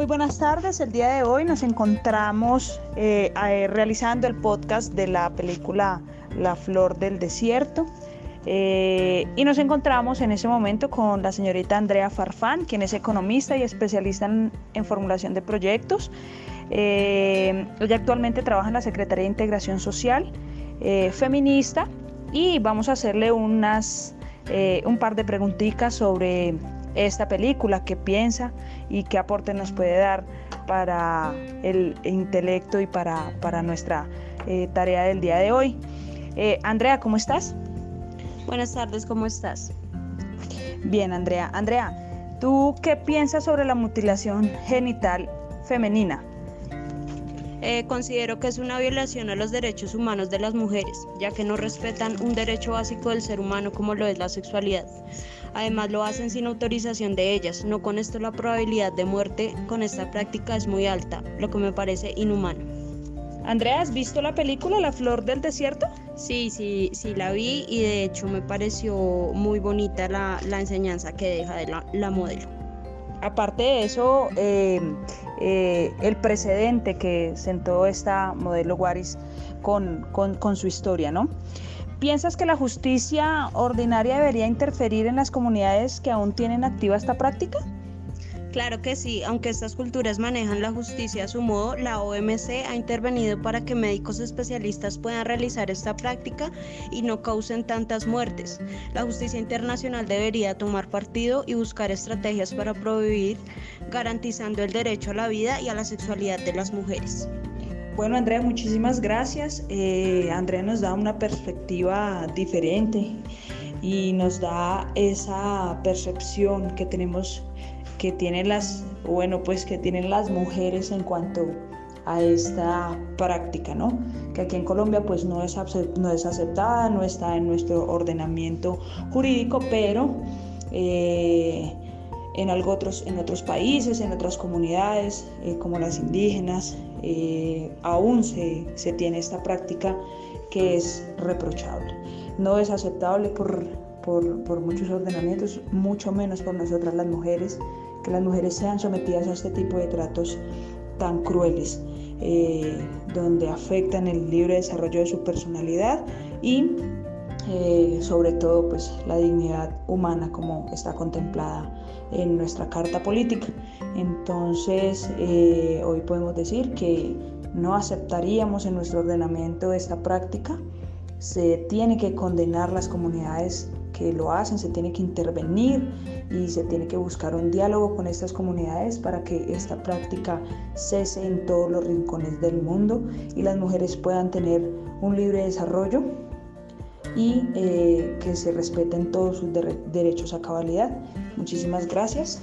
Muy buenas tardes. El día de hoy nos encontramos eh, eh, realizando el podcast de la película La Flor del Desierto. Eh, y nos encontramos en ese momento con la señorita Andrea Farfán, quien es economista y especialista en, formulación de proyectos. ella actualmente trabaja en la Secretaría de Integración Social feminista y vamos a hacerle unas, un par de preguntitas sobre esta película, qué piensa y qué aporte nos puede dar para el intelecto y para, para nuestra eh, tarea del día de hoy. Eh, Andrea, ¿cómo estás? Buenas tardes, ¿cómo estás? Bien, Andrea. Andrea, ¿tú qué piensas sobre la mutilación genital femenina? Eh, considero que es una violación a los derechos humanos de las mujeres, ya que no respetan un derecho básico del ser humano como lo es la sexualidad. Además lo hacen sin autorización de ellas, no con esto la probabilidad de muerte con esta práctica es muy alta, lo que me parece inhumano. Andrea, ¿has visto la película La Flor del Desierto? Sí, sí, sí la vi y de hecho me pareció muy bonita la, enseñanza que deja de la modelo aparte de eso, eh, eh, el precedente que sentó esta modelo Guaris con, con su historia, ¿no? ¿Piensas que la justicia ordinaria debería interferir en las comunidades que aún tienen activa esta práctica? Claro que sí, aunque estas culturas manejan la justicia a su modo, la OMC ha intervenido para que médicos especialistas puedan realizar esta práctica y no causen tantas muertes. La justicia internacional debería tomar partido y buscar estrategias para prohibir, garantizando el derecho a la vida y a la sexualidad de las mujeres. Bueno, Andrea, muchísimas gracias. Eh, Andrea nos da una perspectiva diferente y nos da esa percepción que tenemos que tienen las, bueno, pues que tienen las mujeres en cuanto a esta práctica, ¿no? Que aquí en Colombia pues no es, no es aceptada, no está en nuestro ordenamiento jurídico, pero eh, en, algo otros, en otros países, en otras comunidades, eh, como las indígenas, eh, aún se, se tiene esta práctica que es reprochable. No es aceptable por, por, por muchos ordenamientos, mucho menos por nosotras las mujeres que las mujeres sean sometidas a este tipo de tratos tan crueles, eh, donde afectan el libre desarrollo de su personalidad y eh, sobre todo pues la dignidad humana como está contemplada en nuestra carta política. Entonces eh, hoy podemos decir que no aceptaríamos en nuestro ordenamiento esta práctica, se tiene que condenar las comunidades que lo hacen, se tiene que intervenir y se tiene que buscar un diálogo con estas comunidades para que esta práctica cese en todos los rincones del mundo y las mujeres puedan tener un libre desarrollo y eh, que se respeten todos sus derechos a cabalidad. Muchísimas gracias.